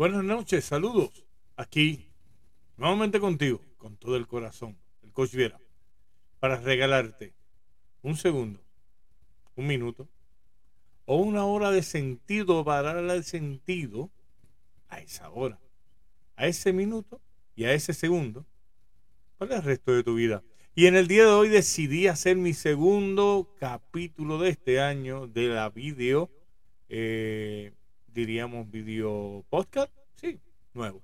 Buenas noches, saludos. Aquí, nuevamente contigo, con todo el corazón, el coach Viera, para regalarte un segundo, un minuto o una hora de sentido para darle sentido a esa hora, a ese minuto y a ese segundo para el resto de tu vida. Y en el día de hoy decidí hacer mi segundo capítulo de este año de la video, eh, diríamos video podcast, sí, nuevo.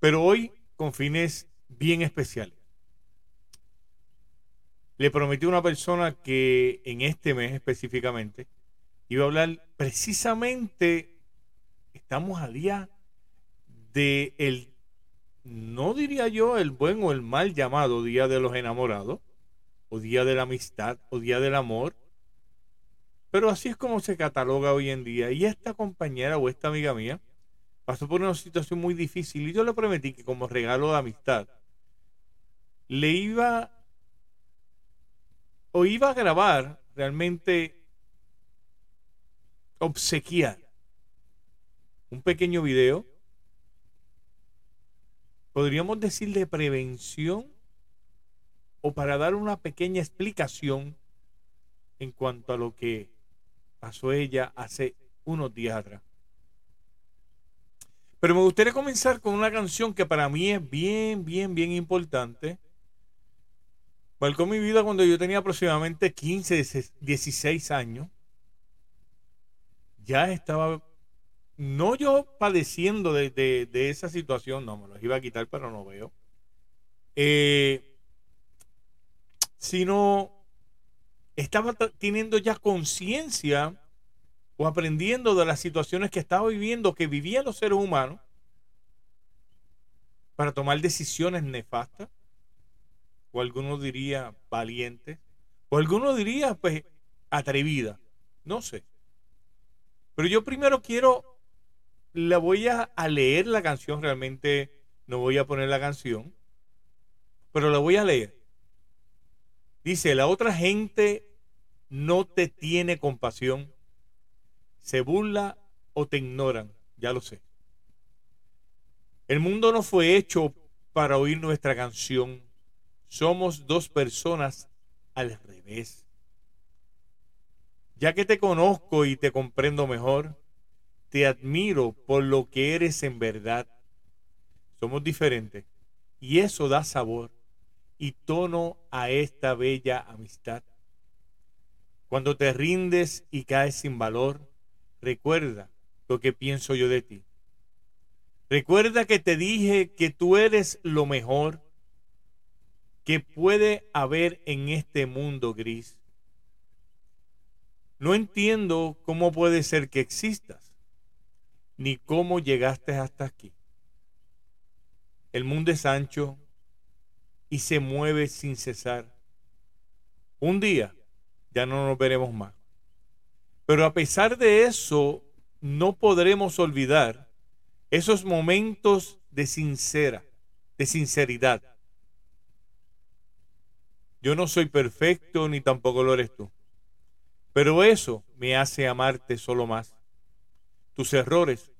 Pero hoy con fines bien especiales. Le prometí a una persona que en este mes específicamente iba a hablar precisamente, estamos a día de el no diría yo el buen o el mal llamado Día de los Enamorados, o Día de la Amistad, o Día del Amor, pero así es como se cataloga hoy en día. Y esta compañera o esta amiga mía pasó por una situación muy difícil y yo le prometí que como regalo de amistad le iba o iba a grabar realmente obsequiar un pequeño video podríamos decir de prevención o para dar una pequeña explicación en cuanto a lo que pasó ella hace unos días atrás. Pero me gustaría comenzar con una canción que para mí es bien, bien, bien importante. Marcó mi vida cuando yo tenía aproximadamente 15, 16 años. Ya estaba no yo padeciendo de, esa situación, no, me los iba a quitar, pero no veo. Eh, sino estaba teniendo ya conciencia o aprendiendo de las situaciones que estaba viviendo, que vivían los seres humanos, para tomar decisiones nefastas, o algunos diría valientes, o algunos diría pues atrevida, no sé. Pero yo primero quiero la voy a, leer la canción, realmente no voy a poner la canción, pero la voy a leer. Dice, la otra gente no te tiene compasión, se burla o te ignoran, ya lo sé. El mundo no fue hecho para oír nuestra canción. Somos dos personas al revés. Ya que te conozco y te comprendo mejor, te admiro por lo que eres en verdad. Somos diferentes y eso da sabor y tono a esta bella amistad. Cuando te rindes y caes sin valor, recuerda lo que pienso yo de ti. Recuerda que te dije que tú eres lo mejor que puede haber en este mundo gris. No entiendo cómo puede ser que existas ni cómo llegaste hasta aquí. El mundo es ancho y se mueve sin cesar. Un día ya no nos veremos más. Pero a pesar de eso, no podremos olvidar esos momentos de sincera, de sinceridad. Yo no soy perfecto ni tampoco lo eres tú. Pero eso me hace amarte solo más. Tus errores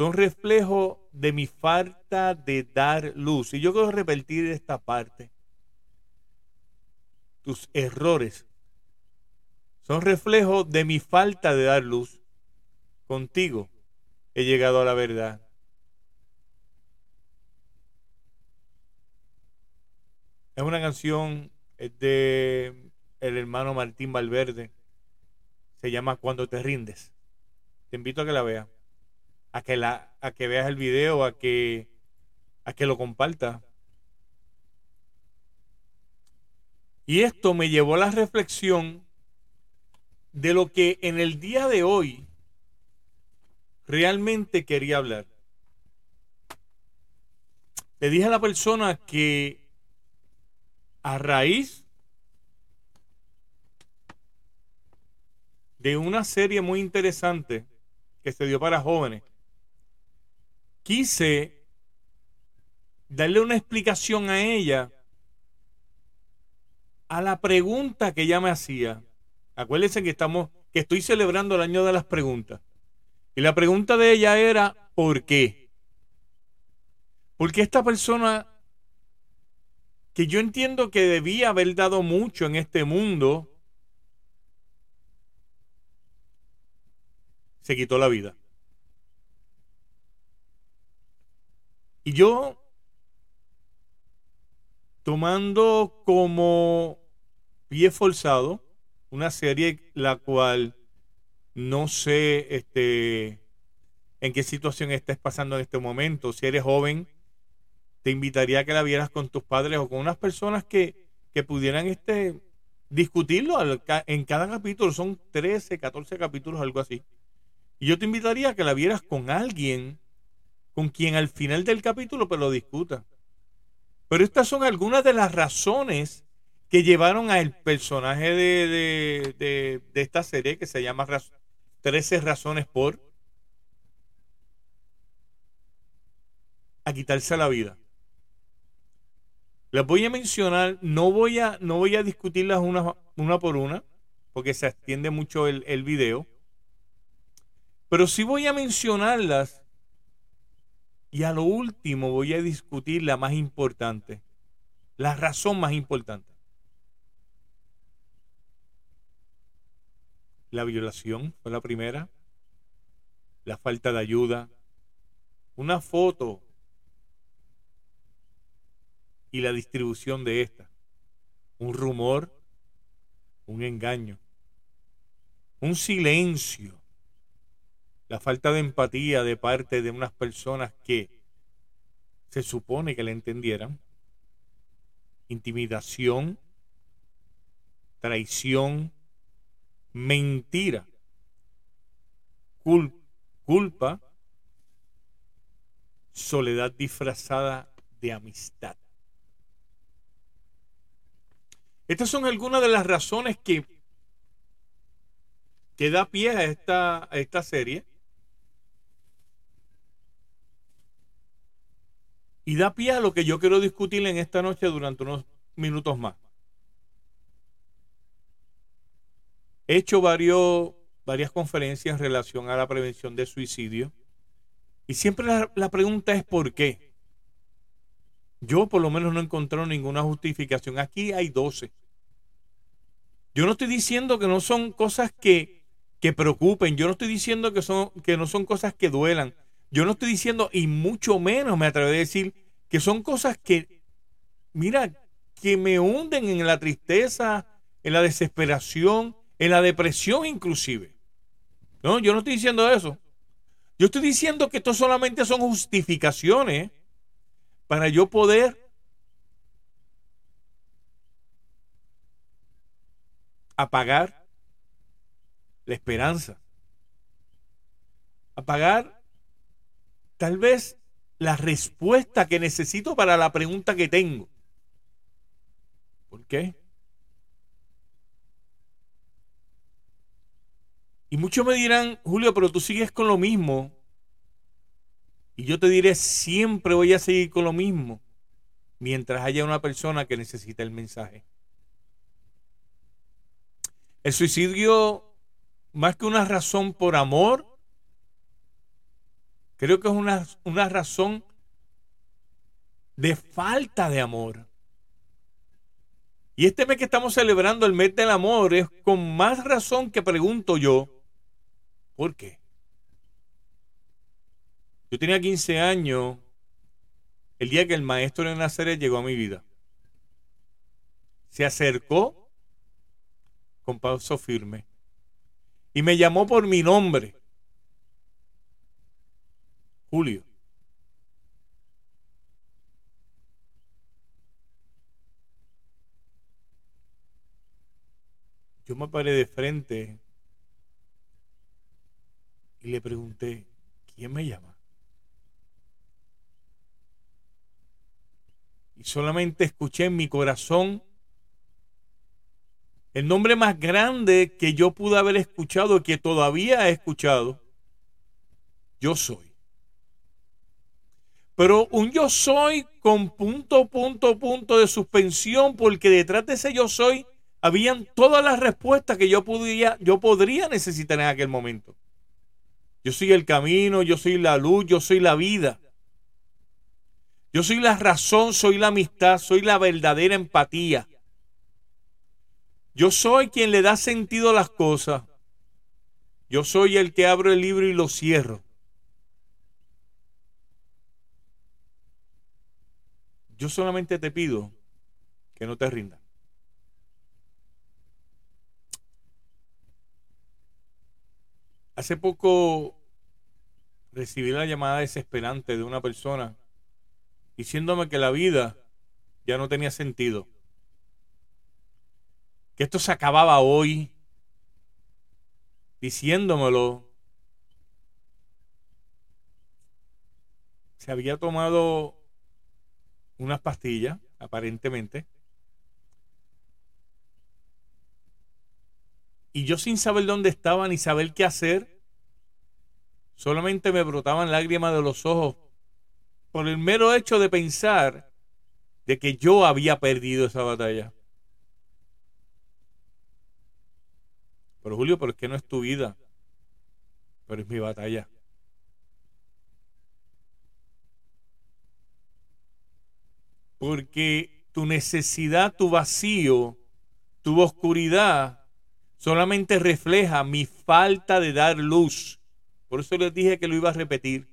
son reflejo de mi falta de dar luz. Y yo quiero repetir esta parte. Tus errores son reflejo de mi falta de dar luz. Contigo he llegado a la verdad. Es una canción de el hermano Martín Valverde. Se llama Cuando te rindes. Te invito a que la veas, a que la, a que veas el video, a que, a que lo compartas. Y esto me llevó a la reflexión de lo que en el día de hoy realmente quería hablar. Le dije a la persona que a raíz de una serie muy interesante que se dio para jóvenes, quise darle una explicación a ella a la pregunta que ella me hacía. Acuérdense que estamos, que estoy celebrando el año de las preguntas. Y la pregunta de ella era, ¿por qué? Porque esta persona que yo entiendo que debía haber dado mucho en este mundo, se quitó la vida. Y yo, tomando como pie forzado una serie la cual no sé este, en qué situación estés pasando en este momento, si eres joven, te invitaría a que la vieras con tus padres o con unas personas que, que pudieran este, discutirlo en cada capítulo. Son 13, 14 capítulos, algo así. Y yo te invitaría a que la vieras con alguien con quien al final del capítulo pues lo discuta. Pero estas son algunas de las razones que llevaron al personaje de, de, de, esta serie que se llama 13 razones por a quitarse la vida. Las voy a mencionar, no voy a, no voy a discutirlas una, una por una, porque se extiende mucho el, el video. Pero sí voy a mencionarlas y a lo último voy a discutir la más importante, la razón más importante. La violación fue la primera, la falta de ayuda, una foto y la distribución de esta. Un rumor, un engaño, un silencio, la falta de empatía de parte de unas personas que se supone que le entendieran, intimidación, traición, mentira, culpa, soledad disfrazada de amistad. Estas son algunas de las razones que, que da pie a esta, a esta serie. Y da pie a lo que yo quiero discutir en esta noche durante unos minutos más. He hecho varios, varias conferencias en relación a la prevención de suicidio. Y siempre la, pregunta es ¿por qué? Yo por lo menos no he encontrado ninguna justificación. Aquí hay 12. Yo no estoy diciendo que no son cosas que, que preocupen. Yo no estoy diciendo que, son, que no son cosas que duelan. Yo no estoy diciendo, y mucho menos me atrevo a decir, que son cosas que, mira, que me hunden en la tristeza, en la desesperación, en la depresión inclusive. No, yo no estoy diciendo eso. Yo estoy diciendo que esto solamente son justificaciones para yo poder apagar la esperanza. Apagar tal vez la respuesta que necesito para la pregunta que tengo. ¿Por qué? Y muchos me dirán, Julio, pero tú sigues con lo mismo. Y yo te diré, siempre voy a seguir con lo mismo mientras haya una persona que necesita el mensaje. El suicidio, más que una razón por amor, creo que es una, una razón de falta de amor. Y este mes que estamos celebrando, el mes del amor, es con más razón que pregunto yo, ¿por qué? Yo tenía 15 años el día que el maestro de Nazaret llegó a mi vida. Se acercó con paso firme. Y me llamó por mi nombre. Julio. Yo me paré de frente y le pregunté, ¿quién me llama? Y solamente escuché en mi corazón el nombre más grande que yo pude haber escuchado y que todavía he escuchado, yo soy. Pero un yo soy con punto, punto, punto de suspensión, porque detrás de ese yo soy habían todas las respuestas que yo podría, yo podría necesitar en aquel momento. Yo soy el camino, yo soy la luz, yo soy la vida. Yo soy la razón, soy la amistad, soy la verdadera empatía. Yo soy quien le da sentido a las cosas. Yo soy el que abro el libro y lo cierro. Yo solamente te pido que no te rindas. Hace poco recibí la llamada desesperante de una persona diciéndome que la vida ya no tenía sentido. Que esto se acababa hoy. Diciéndomelo. Se había tomado unas pastillas, aparentemente. Y yo sin saber dónde estaba ni saber qué hacer, solamente me brotaban lágrimas de los ojos por el mero hecho de pensar de que yo había perdido esa batalla. Pero Julio, pero es que no es tu vida, pero es mi batalla. Porque tu necesidad, tu vacío, tu oscuridad solamente refleja mi falta de dar luz. Por eso les dije que lo iba a repetir.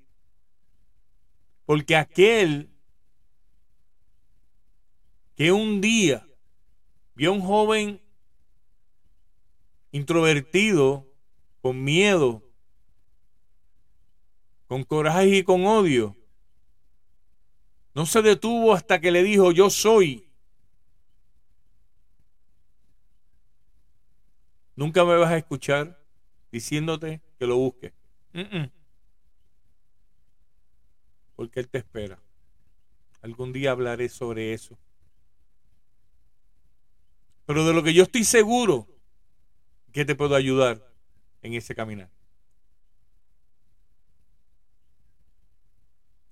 Porque aquel que un día vio a un joven introvertido, con miedo, con coraje y con odio, no se detuvo hasta que le dijo, yo soy. Nunca me vas a escuchar diciéndote que lo busques. Porque Él te espera. Algún día hablaré sobre eso. Pero de lo que yo estoy seguro que te puedo ayudar en ese caminar.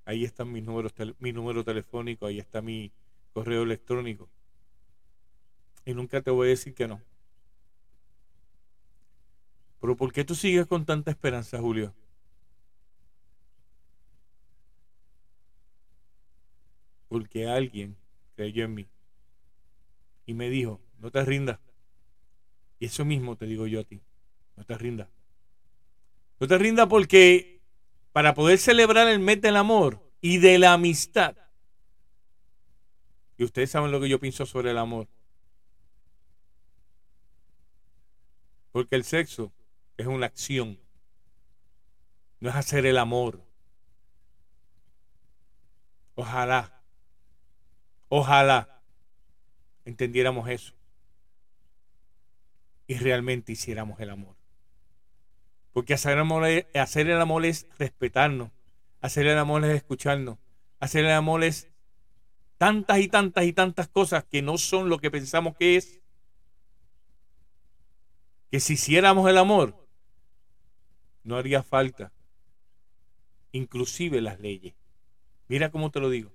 Ahí están mis números, mi número telefónico, ahí está mi correo electrónico. Y nunca te voy a decir que no. Pero ¿por qué tú sigues con tanta esperanza, Julio? Porque alguien creyó en mí y me dijo, no te rindas. Y eso mismo te digo yo a ti, no te rindas. No te rindas porque para poder celebrar el mes del amor y de la amistad, y ustedes saben lo que yo pienso sobre el amor, porque el sexo es una acción. No es hacer el amor. Ojalá, ojalá entendiéramos eso y realmente hiciéramos el amor. Porque hacer el amor, es, respetarnos, hacer el amor es escucharnos, hacer el amor es tantas y tantas y tantas cosas que no son lo que pensamos que es. Que si hiciéramos el amor, no haría falta. Inclusive las leyes. Mira cómo te lo digo.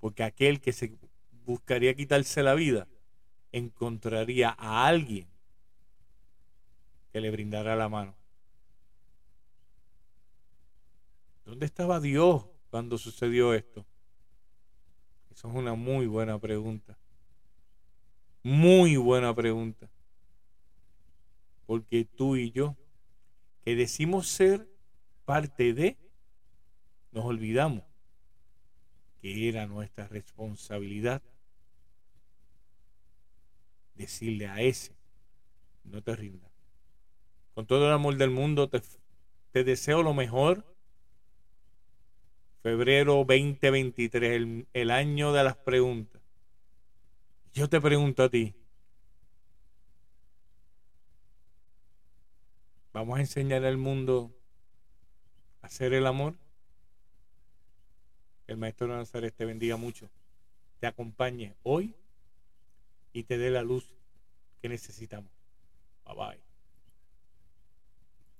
Porque aquel que se buscaría quitarse la vida, encontraría a alguien que le brindara la mano. ¿Dónde estaba Dios cuando sucedió esto? Eso es una muy buena pregunta. Muy buena pregunta. Porque tú y yo, que decimos ser parte de, nos olvidamos que era nuestra responsabilidad decirle a ese, no te rindas. Con todo el amor del mundo te, te deseo lo mejor. Febrero 2023, el, el año de las preguntas. Yo te pregunto a ti, Vamos a enseñar al mundo a hacer el amor. el Maestro Nazaret te bendiga mucho, te acompañe hoy y te dé la luz que necesitamos. Bye bye.